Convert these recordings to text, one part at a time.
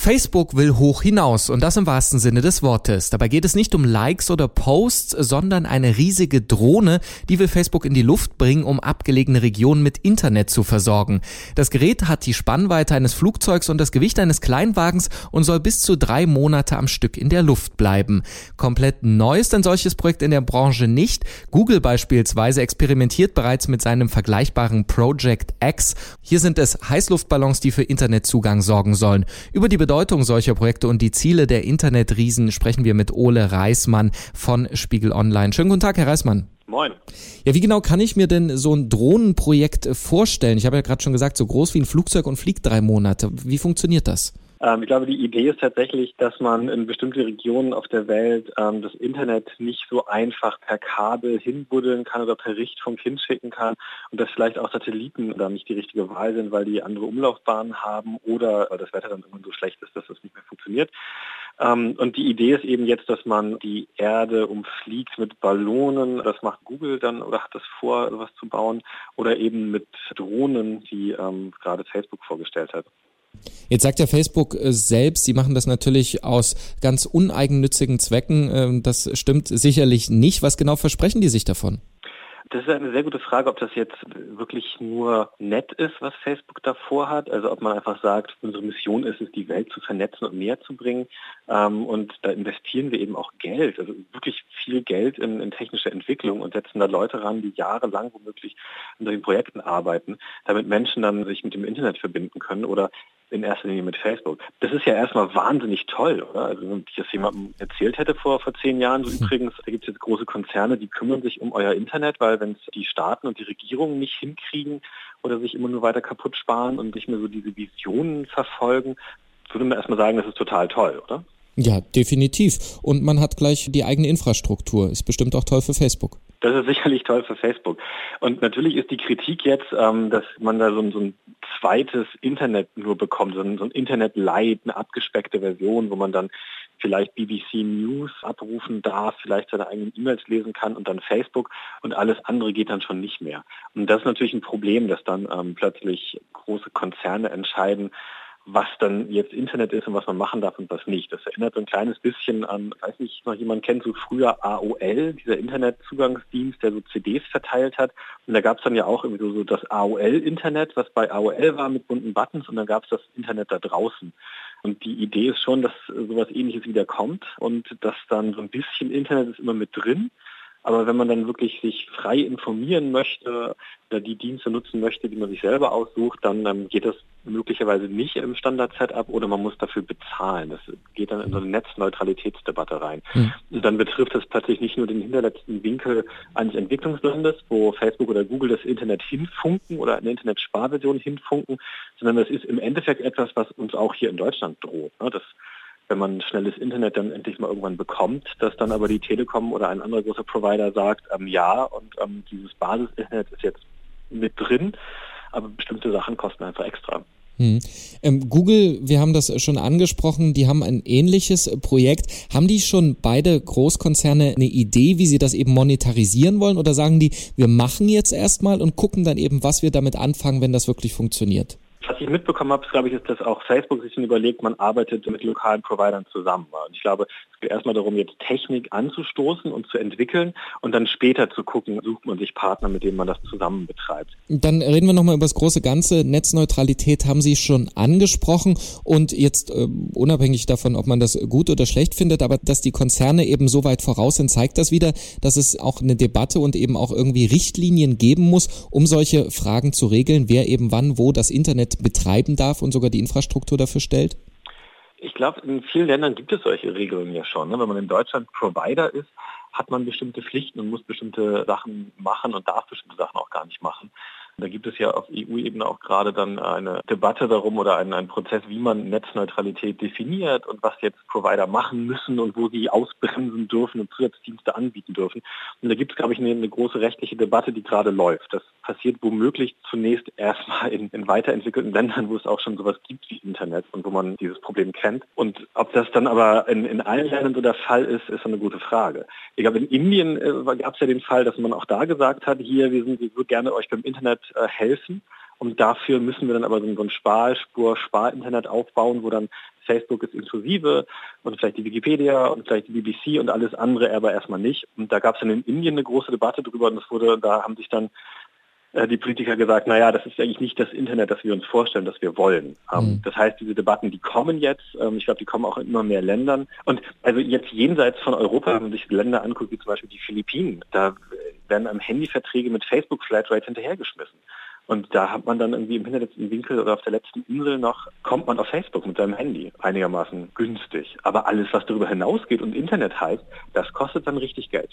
Facebook will hoch hinaus und das im wahrsten Sinne des Wortes. Dabei geht es nicht um Likes oder Posts, sondern eine riesige Drohne, die will Facebook in die Luft bringen, um abgelegene Regionen mit Internet zu versorgen. Das Gerät hat die Spannweite eines Flugzeugs und das Gewicht eines Kleinwagens und soll bis zu drei Monate am Stück in der Luft bleiben. Komplett neu ist ein solches Projekt in der Branche nicht. Google beispielsweise experimentiert bereits mit seinem vergleichbaren Project X. Hier sind es Heißluftballons, die für Internetzugang sorgen sollen. Über die Bedeutung solcher Projekte und die Ziele der Internetriesen sprechen wir mit Ole Reismann von Spiegel Online. Schönen guten Tag, Herr Reismann. Moin. Ja, wie genau kann ich mir denn so ein Drohnenprojekt vorstellen? Ich habe ja gerade schon gesagt, so groß wie ein Flugzeug und fliegt drei Monate. Wie funktioniert das? Ähm, ich glaube, die Idee ist tatsächlich, dass man in bestimmte Regionen auf der Welt ähm, das Internet nicht so einfach per Kabel hinbuddeln kann oder per Richtfunk hinschicken kann und dass vielleicht auch Satelliten da nicht die richtige Wahl sind, weil die andere Umlaufbahnen haben oder weil das Wetter dann irgendwann so schlecht ist, dass das nicht mehr funktioniert. Ähm, und die Idee ist eben jetzt, dass man die Erde umfliegt mit Ballonen. Das macht Google dann oder hat das vor, sowas zu bauen. Oder eben mit Drohnen, die ähm, gerade Facebook vorgestellt hat. Jetzt sagt ja Facebook äh, selbst, sie machen das natürlich aus ganz uneigennützigen Zwecken. Ähm, das stimmt sicherlich nicht. Was genau versprechen die sich davon? Das ist eine sehr gute Frage, ob das jetzt wirklich nur nett ist, was Facebook davor hat. Also ob man einfach sagt, unsere Mission ist es, die Welt zu vernetzen und näher zu bringen. Ähm, und da investieren wir eben auch Geld, also wirklich viel Geld in, in technische Entwicklung und setzen da Leute ran, die jahrelang womöglich an solchen Projekten arbeiten, damit Menschen dann sich mit dem Internet verbinden können oder in erster Linie mit Facebook. Das ist ja erstmal wahnsinnig toll, oder? Also wenn ich das jemandem erzählt hätte vor, vor zehn Jahren, so übrigens, da gibt es jetzt große Konzerne, die kümmern sich um euer Internet, weil wenn es die Staaten und die Regierungen nicht hinkriegen oder sich immer nur weiter kaputt sparen und nicht mehr so diese Visionen verfolgen, würde man erstmal sagen, das ist total toll, oder? Ja, definitiv. Und man hat gleich die eigene Infrastruktur. Ist bestimmt auch toll für Facebook. Das ist sicherlich toll für Facebook. Und natürlich ist die Kritik jetzt, ähm, dass man da so, so, ein zweites Internet nur bekommt, so ein, so ein Internet-Light, eine abgespeckte Version, wo man dann vielleicht BBC News abrufen darf, vielleicht seine eigenen E-Mails lesen kann und dann Facebook und alles andere geht dann schon nicht mehr. Und das ist natürlich ein Problem, dass dann ähm, plötzlich große Konzerne entscheiden, was dann jetzt Internet ist und was man machen darf und was nicht. Das erinnert so ein kleines bisschen an, weiß nicht, noch jemand kennt so früher AOL, dieser Internetzugangsdienst, der so CDs verteilt hat. Und da gab es dann ja auch irgendwie so das AOL-Internet, was bei AOL war mit bunten Buttons und dann gab es das Internet da draußen. Und die Idee ist schon, dass sowas ähnliches wieder kommt und dass dann so ein bisschen Internet ist immer mit drin. Aber wenn man dann wirklich sich frei informieren möchte oder die Dienste nutzen möchte, die man sich selber aussucht, dann ähm, geht das möglicherweise nicht im Standard-Setup oder man muss dafür bezahlen. Das geht dann in so eine Netzneutralitätsdebatte rein. Mhm. Und dann betrifft das plötzlich nicht nur den hinterletzten Winkel eines Entwicklungslandes, wo Facebook oder Google das Internet hinfunken oder eine Internetsparversion hinfunken, sondern das ist im Endeffekt etwas, was uns auch hier in Deutschland droht. Ne? Das wenn man schnelles Internet dann endlich mal irgendwann bekommt, dass dann aber die Telekom oder ein anderer großer Provider sagt, ähm, ja, und ähm, dieses Basis-Internet ist jetzt mit drin, aber bestimmte Sachen kosten einfach extra. Hm. Ähm, Google, wir haben das schon angesprochen, die haben ein ähnliches Projekt. Haben die schon beide Großkonzerne eine Idee, wie sie das eben monetarisieren wollen? Oder sagen die, wir machen jetzt erstmal und gucken dann eben, was wir damit anfangen, wenn das wirklich funktioniert? Was ich mitbekommen habe, glaube ich, ist, dass auch Facebook sich überlegt, man arbeitet mit lokalen Providern zusammen. Und ich glaube, es geht erstmal darum, jetzt Technik anzustoßen und zu entwickeln und dann später zu gucken, sucht man sich Partner, mit denen man das zusammen betreibt. Dann reden wir nochmal über das große Ganze. Netzneutralität haben Sie schon angesprochen und jetzt äh, unabhängig davon, ob man das gut oder schlecht findet, aber dass die Konzerne eben so weit voraus sind, zeigt das wieder, dass es auch eine Debatte und eben auch irgendwie Richtlinien geben muss, um solche Fragen zu regeln, wer eben wann wo das Internet Internet betreiben darf und sogar die Infrastruktur dafür stellt? Ich glaube, in vielen Ländern gibt es solche Regelungen ja schon. Ne? Wenn man in Deutschland Provider ist, hat man bestimmte Pflichten und muss bestimmte Sachen machen und darf bestimmte Sachen auch gar nicht machen. Da gibt es ja auf EU-Ebene auch gerade dann eine Debatte darum oder einen, einen Prozess, wie man Netzneutralität definiert und was jetzt Provider machen müssen und wo sie ausbremsen dürfen und Zusatzdienste anbieten dürfen. Und da gibt es, glaube ich, eine, eine große rechtliche Debatte, die gerade läuft. Das passiert womöglich zunächst erstmal in, in weiterentwickelten Ländern, wo es auch schon sowas gibt wie Internet und wo man dieses Problem kennt. Und ob das dann aber in, in allen Ländern so der Fall ist, ist eine gute Frage. Ich glaube, in Indien äh, gab es ja den Fall, dass man auch da gesagt hat, hier, wir, sind, wir würden gerne euch beim Internet äh, helfen. Und dafür müssen wir dann aber so ein Sparspur, Sparinternet aufbauen, wo dann Facebook ist inklusive und vielleicht die Wikipedia und vielleicht die BBC und alles andere aber erstmal nicht. Und da gab es dann in Indien eine große Debatte drüber und das wurde, da haben sich dann äh, die Politiker gesagt, naja, das ist eigentlich nicht das Internet, das wir uns vorstellen, das wir wollen. Ähm, mhm. Das heißt, diese Debatten, die kommen jetzt, ähm, ich glaube, die kommen auch in immer mehr Ländern. Und also jetzt jenseits von Europa, wenn man sich Länder anguckt, wie zum Beispiel die Philippinen, da werden am Handyverträge mit Facebook Flatrate hinterhergeschmissen. Und da hat man dann irgendwie im hinterletzten Winkel oder auf der letzten Insel noch, kommt man auf Facebook mit seinem Handy einigermaßen günstig. Aber alles, was darüber hinausgeht und Internet heißt, das kostet dann richtig Geld.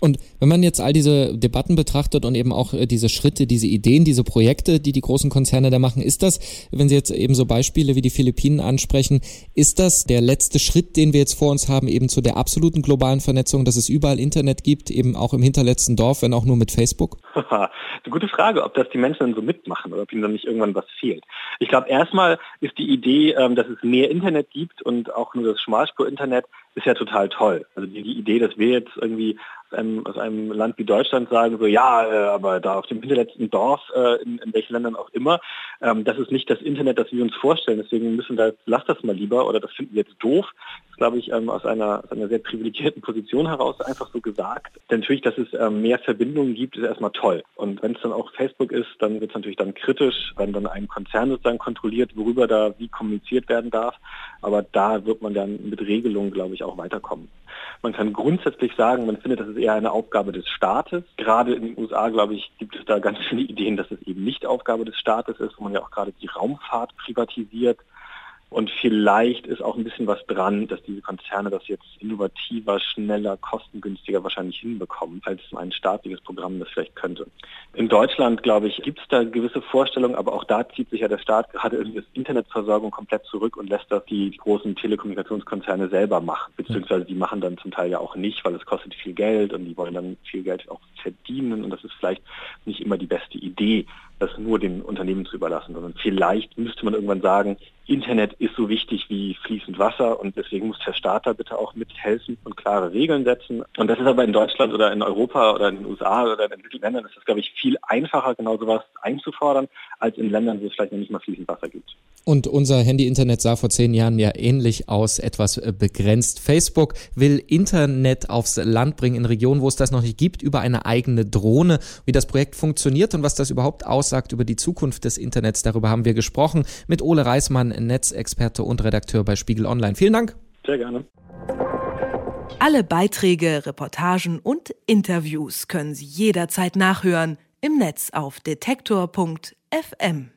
Und wenn man jetzt all diese Debatten betrachtet und eben auch äh, diese Schritte, diese Ideen, diese Projekte, die die großen Konzerne da machen, ist das, wenn Sie jetzt eben so Beispiele wie die Philippinen ansprechen, ist das der letzte Schritt, den wir jetzt vor uns haben, eben zu der absoluten globalen Vernetzung, dass es überall Internet gibt, eben auch im hinterletzten Dorf, wenn auch nur mit Facebook? eine gute Frage, ob das die Menschen dann so mitmachen oder ob ihnen dann nicht irgendwann was fehlt. Ich glaube, erstmal ist die Idee, ähm, dass es mehr Internet gibt und auch nur das Schmalspur-Internet ist ja total toll. Also die, die Idee, dass wir jetzt irgendwie einem, aus einem Land wie Deutschland sagen, so ja, äh, aber da auf dem hinterletzten Dorf, äh, in, in welchen Ländern auch immer, ähm, das ist nicht das Internet, das wir uns vorstellen. Deswegen müssen da, lass das mal lieber oder das finden wir jetzt doof. Das glaube ich ähm, aus, einer, aus einer sehr privilegierten Position heraus einfach so gesagt. Denn natürlich, dass es ähm, mehr Verbindungen gibt, ist erstmal toll. Und wenn es dann auch Facebook ist, dann wird es natürlich dann kritisch, wenn dann ein Konzern sozusagen kontrolliert, worüber da wie kommuniziert werden darf. Aber da wird man dann mit Regelungen, glaube ich, auch weiterkommen. Man kann grundsätzlich sagen, man findet, das ist eher eine Aufgabe des Staates. Gerade in den USA, glaube ich, gibt es da ganz viele Ideen, dass es eben nicht Aufgabe des Staates ist, wo man ja auch gerade die Raumfahrt privatisiert. Und vielleicht ist auch ein bisschen was dran, dass diese Konzerne das jetzt innovativer, schneller, kostengünstiger wahrscheinlich hinbekommen, als ein staatliches Programm das vielleicht könnte. In Deutschland, glaube ich, gibt es da gewisse Vorstellungen, aber auch da zieht sich ja der Staat gerade irgendwie das Internetversorgung komplett zurück und lässt das die großen Telekommunikationskonzerne selber machen. Beziehungsweise die machen dann zum Teil ja auch nicht, weil es kostet viel Geld und die wollen dann viel Geld auch verdienen und das ist vielleicht nicht immer die beste Idee, das nur den Unternehmen zu überlassen, sondern vielleicht müsste man irgendwann sagen, Internet ist so wichtig wie fließend Wasser und deswegen muss der Staat da bitte auch mithelfen und klare Regeln setzen. Und das ist aber in Deutschland oder in Europa oder in den USA oder in entwickelten Ländern ist das, glaube ich, viel einfacher, genau sowas einzufordern, als in Ländern, wo es vielleicht noch nicht mal fließend Wasser gibt. Und unser Handy-Internet sah vor zehn Jahren ja ähnlich aus, etwas äh, begrenzt. Facebook will Internet aufs Land bringen in Regionen, wo es das noch nicht gibt, über eine eigene Drohne. Wie das Projekt funktioniert und was das überhaupt aussagt über die Zukunft des Internets, darüber haben wir gesprochen mit Ole Reismann, Netzexperte und Redakteur bei Spiegel Online. Vielen Dank. Sehr gerne. Alle Beiträge, Reportagen und Interviews können Sie jederzeit nachhören im Netz auf detektor.fm.